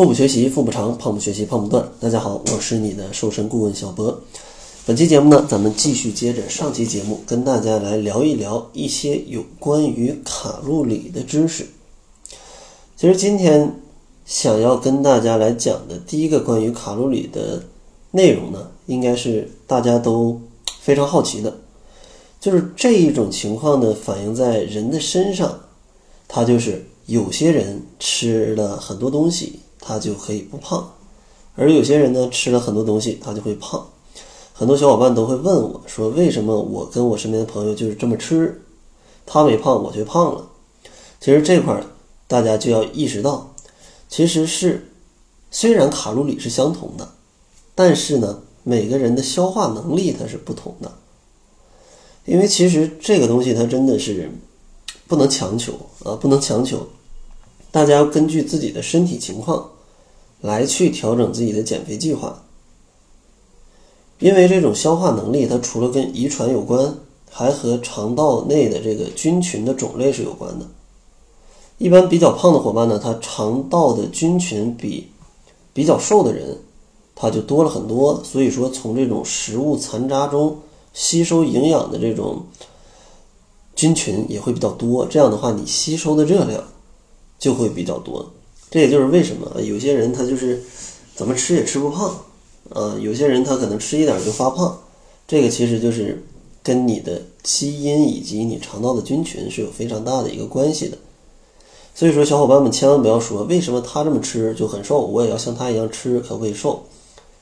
腹部学习腹部长，胖不学习胖不断。大家好，我是你的瘦身顾问小博。本期节目呢，咱们继续接着上期节目，跟大家来聊一聊一些有关于卡路里的知识。其实今天想要跟大家来讲的第一个关于卡路里的内容呢，应该是大家都非常好奇的，就是这一种情况呢，反映在人的身上，它就是有些人吃了很多东西。他就可以不胖，而有些人呢吃了很多东西，他就会胖。很多小伙伴都会问我说：“为什么我跟我身边的朋友就是这么吃，他没胖，我却胖了？”其实这块儿大家就要意识到，其实是虽然卡路里是相同的，但是呢，每个人的消化能力它是不同的。因为其实这个东西它真的是不能强求啊，不能强求。大家要根据自己的身体情况来去调整自己的减肥计划，因为这种消化能力，它除了跟遗传有关，还和肠道内的这个菌群的种类是有关的。一般比较胖的伙伴呢，他肠道的菌群比比较瘦的人他就多了很多，所以说从这种食物残渣中吸收营养的这种菌群也会比较多。这样的话，你吸收的热量。就会比较多，这也就是为什么有些人他就是怎么吃也吃不胖，啊，有些人他可能吃一点就发胖，这个其实就是跟你的基因以及你肠道的菌群是有非常大的一个关系的。所以说，小伙伴们千万不要说为什么他这么吃就很瘦，我也要像他一样吃可不可以瘦？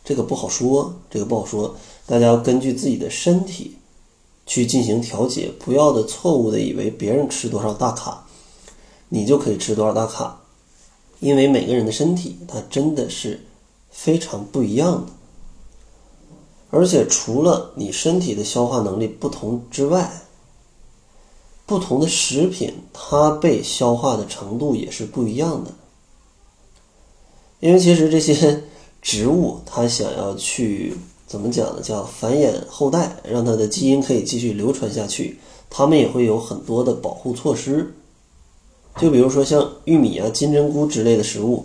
这个不好说，这个不好说，大家要根据自己的身体去进行调节，不要的错误的以为别人吃多少大卡。你就可以吃多少大卡，因为每个人的身体它真的是非常不一样的，而且除了你身体的消化能力不同之外，不同的食品它被消化的程度也是不一样的。因为其实这些植物它想要去怎么讲呢？叫繁衍后代，让它的基因可以继续流传下去，它们也会有很多的保护措施。就比如说像玉米啊、金针菇之类的食物，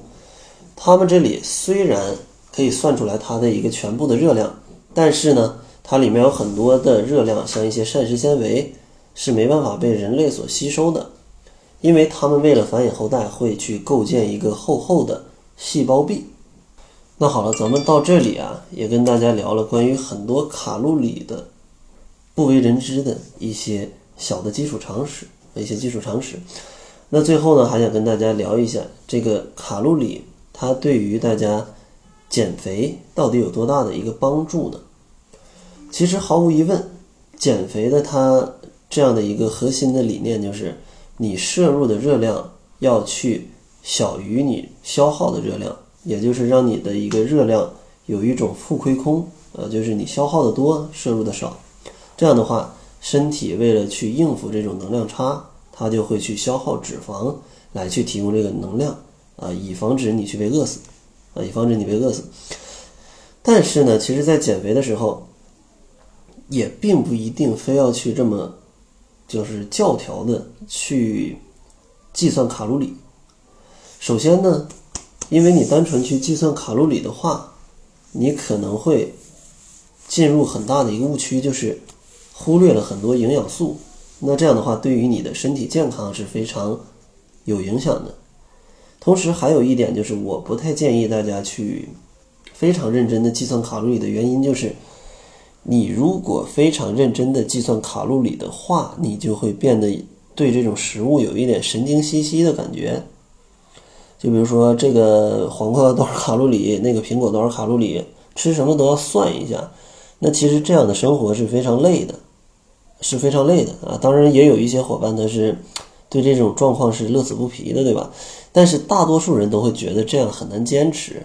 它们这里虽然可以算出来它的一个全部的热量，但是呢，它里面有很多的热量，像一些膳食纤维是没办法被人类所吸收的，因为它们为了繁衍后代，会去构建一个厚厚的细胞壁。那好了，咱们到这里啊，也跟大家聊了关于很多卡路里的不为人知的一些小的基础常识，一些基础常识。那最后呢，还想跟大家聊一下这个卡路里，它对于大家减肥到底有多大的一个帮助呢？其实毫无疑问，减肥的它这样的一个核心的理念就是，你摄入的热量要去小于你消耗的热量，也就是让你的一个热量有一种负亏空，呃，就是你消耗的多，摄入的少，这样的话，身体为了去应付这种能量差。它就会去消耗脂肪来去提供这个能量啊，以防止你去被饿死啊，以防止你被饿死。但是呢，其实，在减肥的时候，也并不一定非要去这么就是教条的去计算卡路里。首先呢，因为你单纯去计算卡路里的话，你可能会进入很大的一个误区，就是忽略了很多营养素。那这样的话，对于你的身体健康是非常有影响的。同时，还有一点就是，我不太建议大家去非常认真的计算卡路里的原因，就是你如果非常认真的计算卡路里的话，你就会变得对这种食物有一点神经兮兮的感觉。就比如说，这个黄瓜多少卡路里，那个苹果多少卡路里，吃什么都要算一下。那其实这样的生活是非常累的。是非常累的啊！当然也有一些伙伴他是对这种状况是乐此不疲的，对吧？但是大多数人都会觉得这样很难坚持。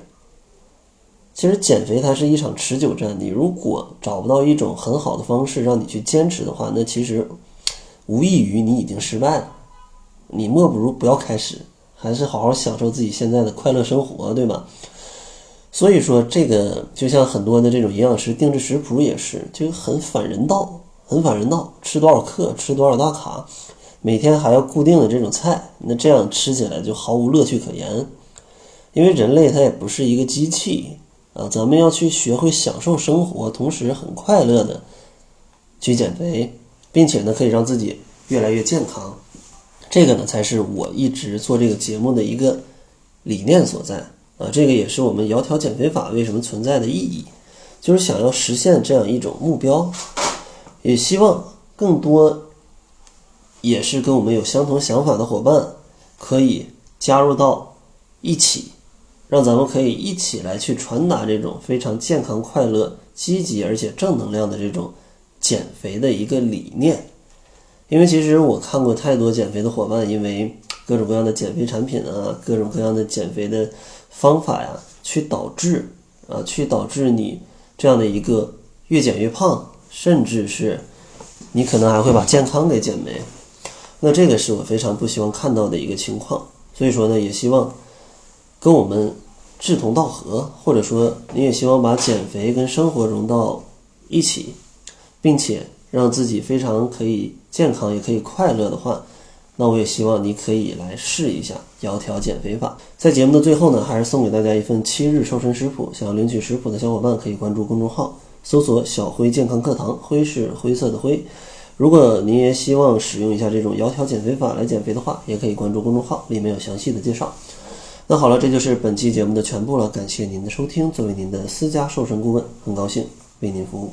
其实减肥它是一场持久战，你如果找不到一种很好的方式让你去坚持的话，那其实无异于你已经失败了。你莫不如不要开始，还是好好享受自己现在的快乐生活，对吧？所以说，这个就像很多的这种营养师定制食谱也是，就很反人道。很反人道，吃多少克，吃多少大卡，每天还要固定的这种菜，那这样吃起来就毫无乐趣可言。因为人类它也不是一个机器啊，咱们要去学会享受生活，同时很快乐的去减肥，并且呢可以让自己越来越健康。这个呢才是我一直做这个节目的一个理念所在啊，这个也是我们窈窕减肥法为什么存在的意义，就是想要实现这样一种目标，也希望更多也是跟我们有相同想法的伙伴可以加入到一起。让咱们可以一起来去传达这种非常健康、快乐、积极而且正能量的这种减肥的一个理念。因为其实我看过太多减肥的伙伴，因为各种各样的减肥产品啊，各种各样的减肥的方法呀，去导致啊，去导致你这样的一个越减越胖，甚至是你可能还会把健康给减没。那这个是我非常不希望看到的一个情况。所以说呢，也希望。跟我们志同道合，或者说你也希望把减肥跟生活融到一起，并且让自己非常可以健康也可以快乐的话，那我也希望你可以来试一下窈窕减肥法。在节目的最后呢，还是送给大家一份七日瘦身食谱。想要领取食谱的小伙伴可以关注公众号，搜索“小辉健康课堂”，辉是灰色的灰。如果您也希望使用一下这种窈窕减肥法来减肥的话，也可以关注公众号，里面有详细的介绍。那好了，这就是本期节目的全部了。感谢您的收听。作为您的私家瘦身顾问，很高兴为您服务。